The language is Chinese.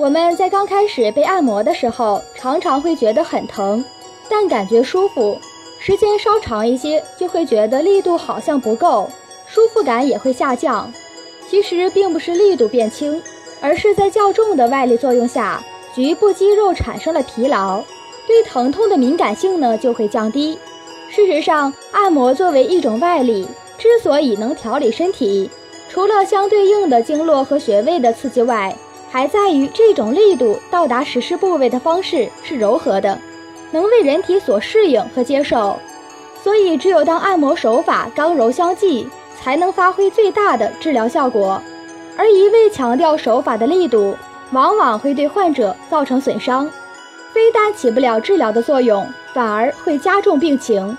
我们在刚开始被按摩的时候，常常会觉得很疼，但感觉舒服。时间稍长一些，就会觉得力度好像不够，舒服感也会下降。其实并不是力度变轻，而是在较重的外力作用下，局部肌肉产生了疲劳，对疼痛的敏感性呢就会降低。事实上，按摩作为一种外力，之所以能调理身体，除了相对应的经络和穴位的刺激外，还在于这种力度到达实施部位的方式是柔和的，能为人体所适应和接受。所以，只有当按摩手法刚柔相济，才能发挥最大的治疗效果。而一味强调手法的力度，往往会对患者造成损伤，非但起不了治疗的作用，反而会加重病情。